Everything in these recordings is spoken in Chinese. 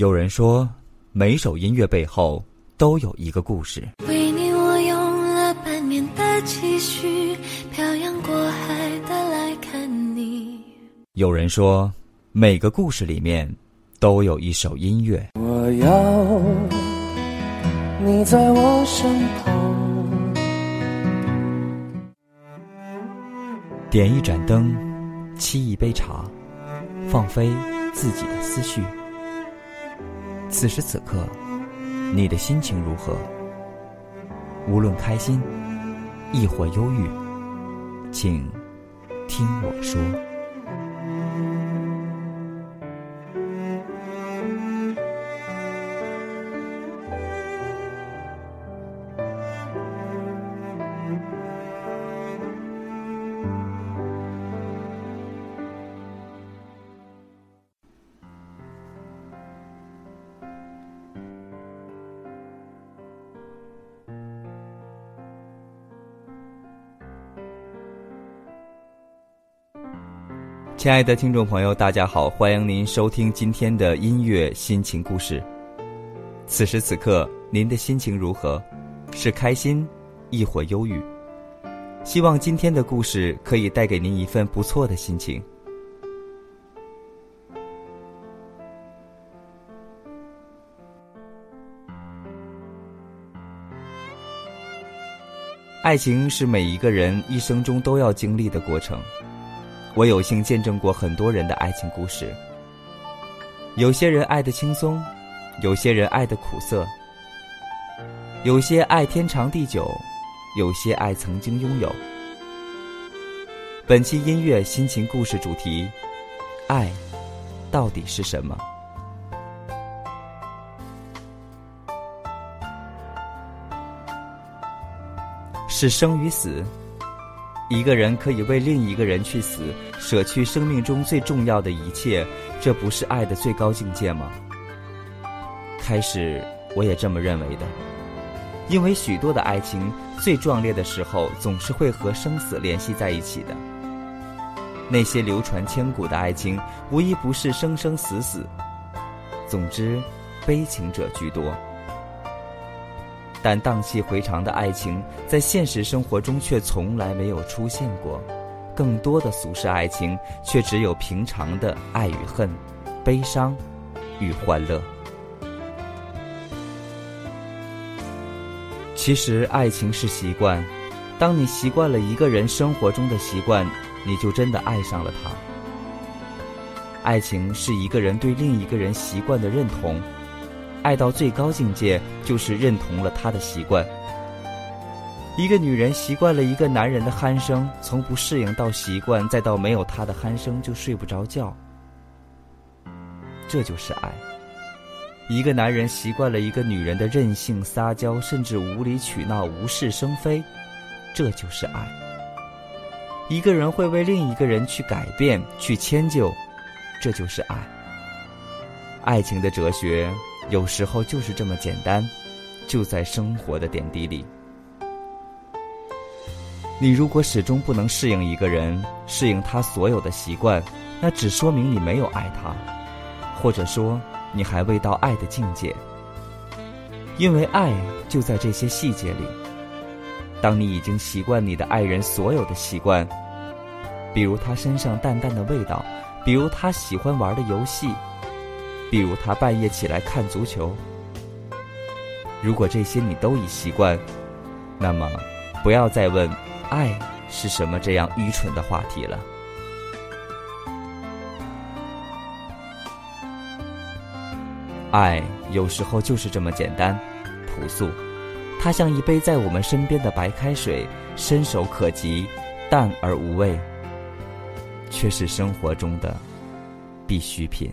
有人说，每首音乐背后都有一个故事。为你，我用了半年的积蓄，漂洋过海的来看你。有人说，每个故事里面都有一首音乐。我要你在我身旁。点一盏灯，沏一杯茶，放飞自己的思绪。此时此刻，你的心情如何？无论开心，亦或忧郁，请听我说。亲爱的听众朋友，大家好，欢迎您收听今天的音乐心情故事。此时此刻，您的心情如何？是开心，亦或忧郁？希望今天的故事可以带给您一份不错的心情。爱情是每一个人一生中都要经历的过程。我有幸见证过很多人的爱情故事，有些人爱的轻松，有些人爱的苦涩，有些爱天长地久，有些爱曾经拥有。本期音乐心情故事主题：爱到底是什么？是生与死。一个人可以为另一个人去死，舍去生命中最重要的一切，这不是爱的最高境界吗？开始我也这么认为的，因为许多的爱情最壮烈的时候，总是会和生死联系在一起的。那些流传千古的爱情，无一不是生生死死。总之，悲情者居多。但荡气回肠的爱情，在现实生活中却从来没有出现过。更多的俗世爱情，却只有平常的爱与恨、悲伤与欢乐。其实，爱情是习惯。当你习惯了一个人生活中的习惯，你就真的爱上了他。爱情是一个人对另一个人习惯的认同。爱到最高境界，就是认同了他的习惯。一个女人习惯了一个男人的鼾声，从不适应到习惯，再到没有他的鼾声就睡不着觉，这就是爱。一个男人习惯了一个女人的任性撒娇，甚至无理取闹、无事生非，这就是爱。一个人会为另一个人去改变、去迁就，这就是爱。爱情的哲学。有时候就是这么简单，就在生活的点滴里。你如果始终不能适应一个人，适应他所有的习惯，那只说明你没有爱他，或者说你还未到爱的境界。因为爱就在这些细节里。当你已经习惯你的爱人所有的习惯，比如他身上淡淡的味道，比如他喜欢玩的游戏。比如他半夜起来看足球，如果这些你都已习惯，那么不要再问爱是什么这样愚蠢的话题了。爱有时候就是这么简单、朴素，它像一杯在我们身边的白开水，伸手可及，淡而无味，却是生活中的必需品。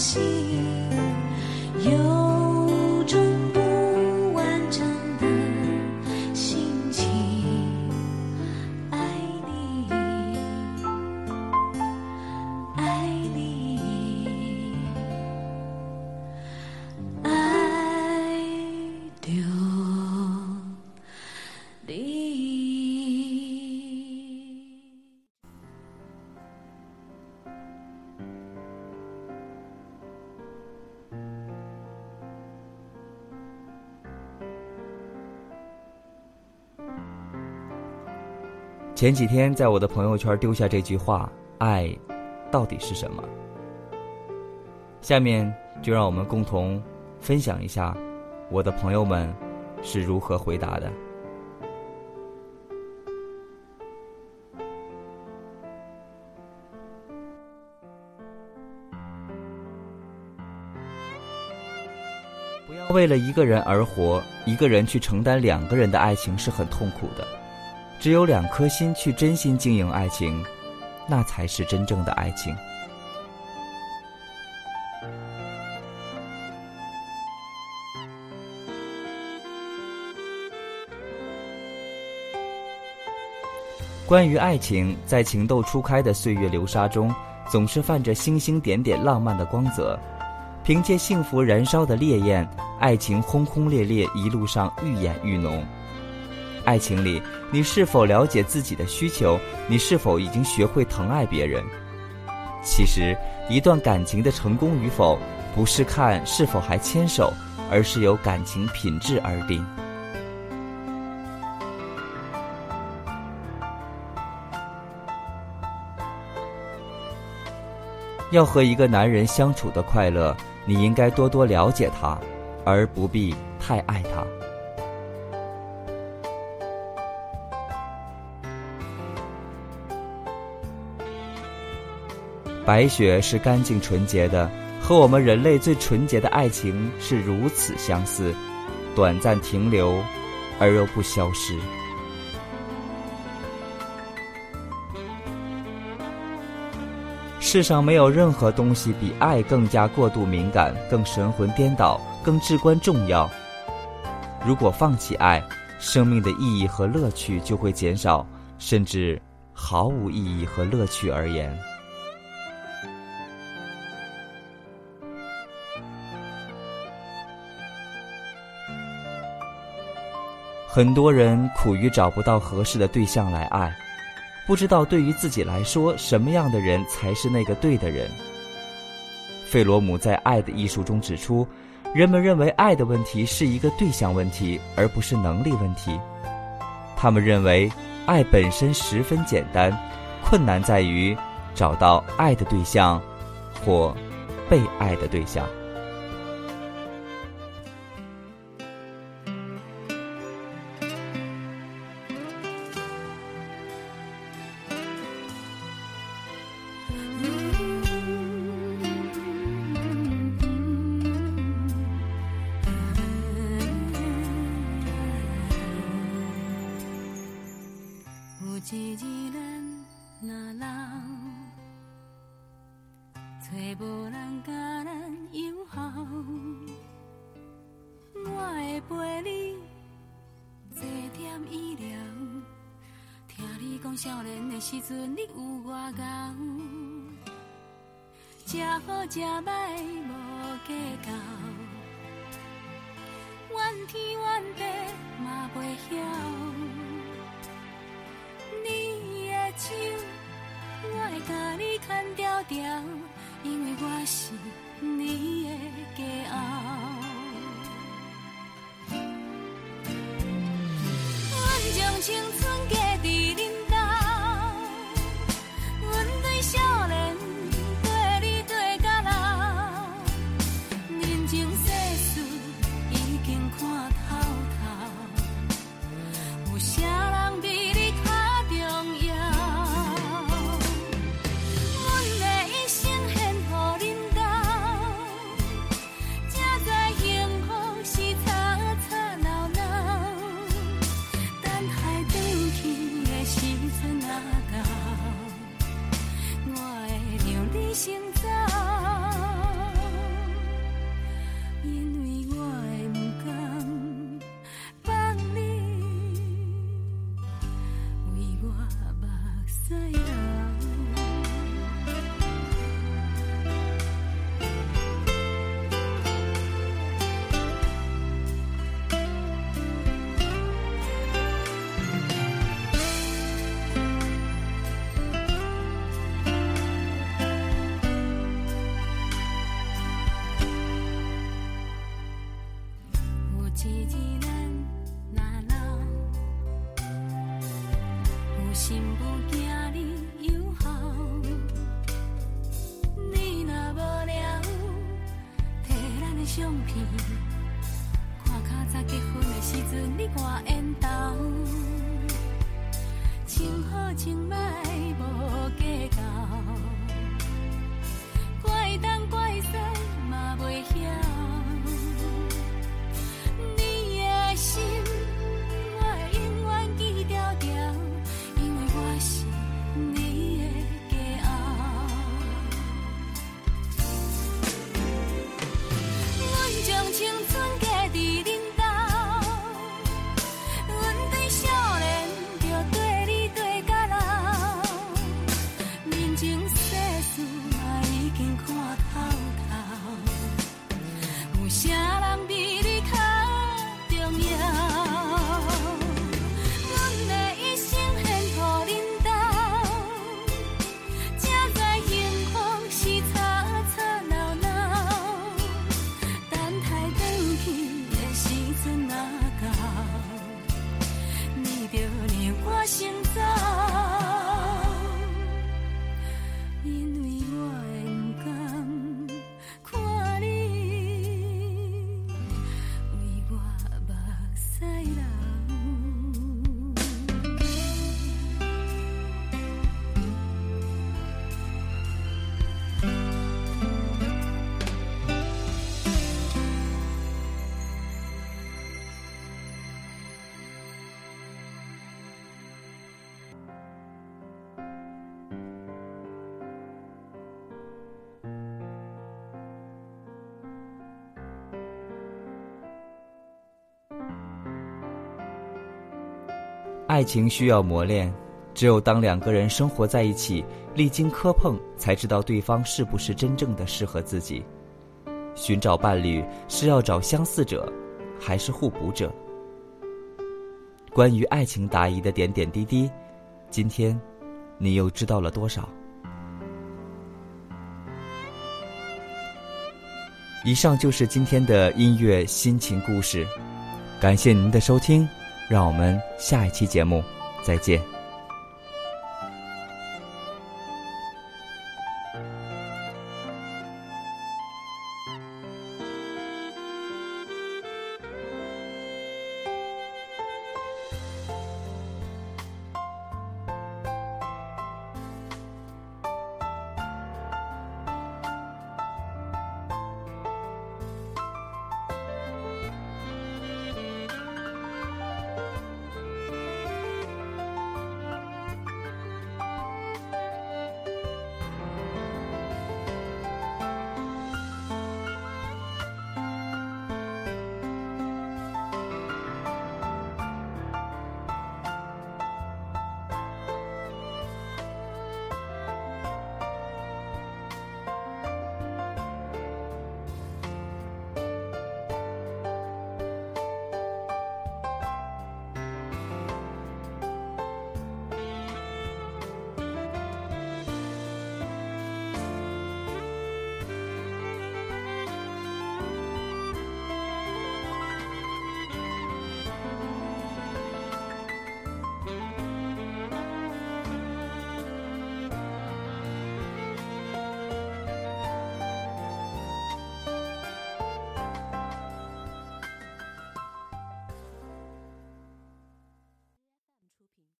心。前几天在我的朋友圈丢下这句话：“爱，到底是什么？”下面就让我们共同分享一下，我的朋友们是如何回答的。不要为了一个人而活，一个人去承担两个人的爱情是很痛苦的。只有两颗心去真心经营爱情，那才是真正的爱情。关于爱情，在情窦初开的岁月流沙中，总是泛着星星点点浪漫的光泽。凭借幸福燃烧的烈焰，爱情轰轰烈烈，一路上愈演愈浓。爱情里，你是否了解自己的需求？你是否已经学会疼爱别人？其实，一段感情的成功与否，不是看是否还牵手，而是由感情品质而定。要和一个男人相处的快乐，你应该多多了解他，而不必太爱他。白雪是干净纯洁的，和我们人类最纯洁的爱情是如此相似，短暂停留，而又不消失。世上没有任何东西比爱更加过度敏感、更神魂颠倒、更至关重要。如果放弃爱，生命的意义和乐趣就会减少，甚至毫无意义和乐趣而言。很多人苦于找不到合适的对象来爱，不知道对于自己来说，什么样的人才是那个对的人。费罗姆在《爱的艺术》中指出，人们认为爱的问题是一个对象问题，而不是能力问题。他们认为，爱本身十分简单，困难在于找到爱的对象，或被爱的对象。少年的时阵，你有外戆，食好食歹无计较，怨天怨地嘛袂晓。情色。相片，看较早结婚的时阵你挂烟爱情需要磨练，只有当两个人生活在一起，历经磕碰，才知道对方是不是真正的适合自己。寻找伴侣是要找相似者，还是互补者？关于爱情答疑的点点滴滴，今天你又知道了多少？以上就是今天的音乐心情故事，感谢您的收听。让我们下一期节目再见。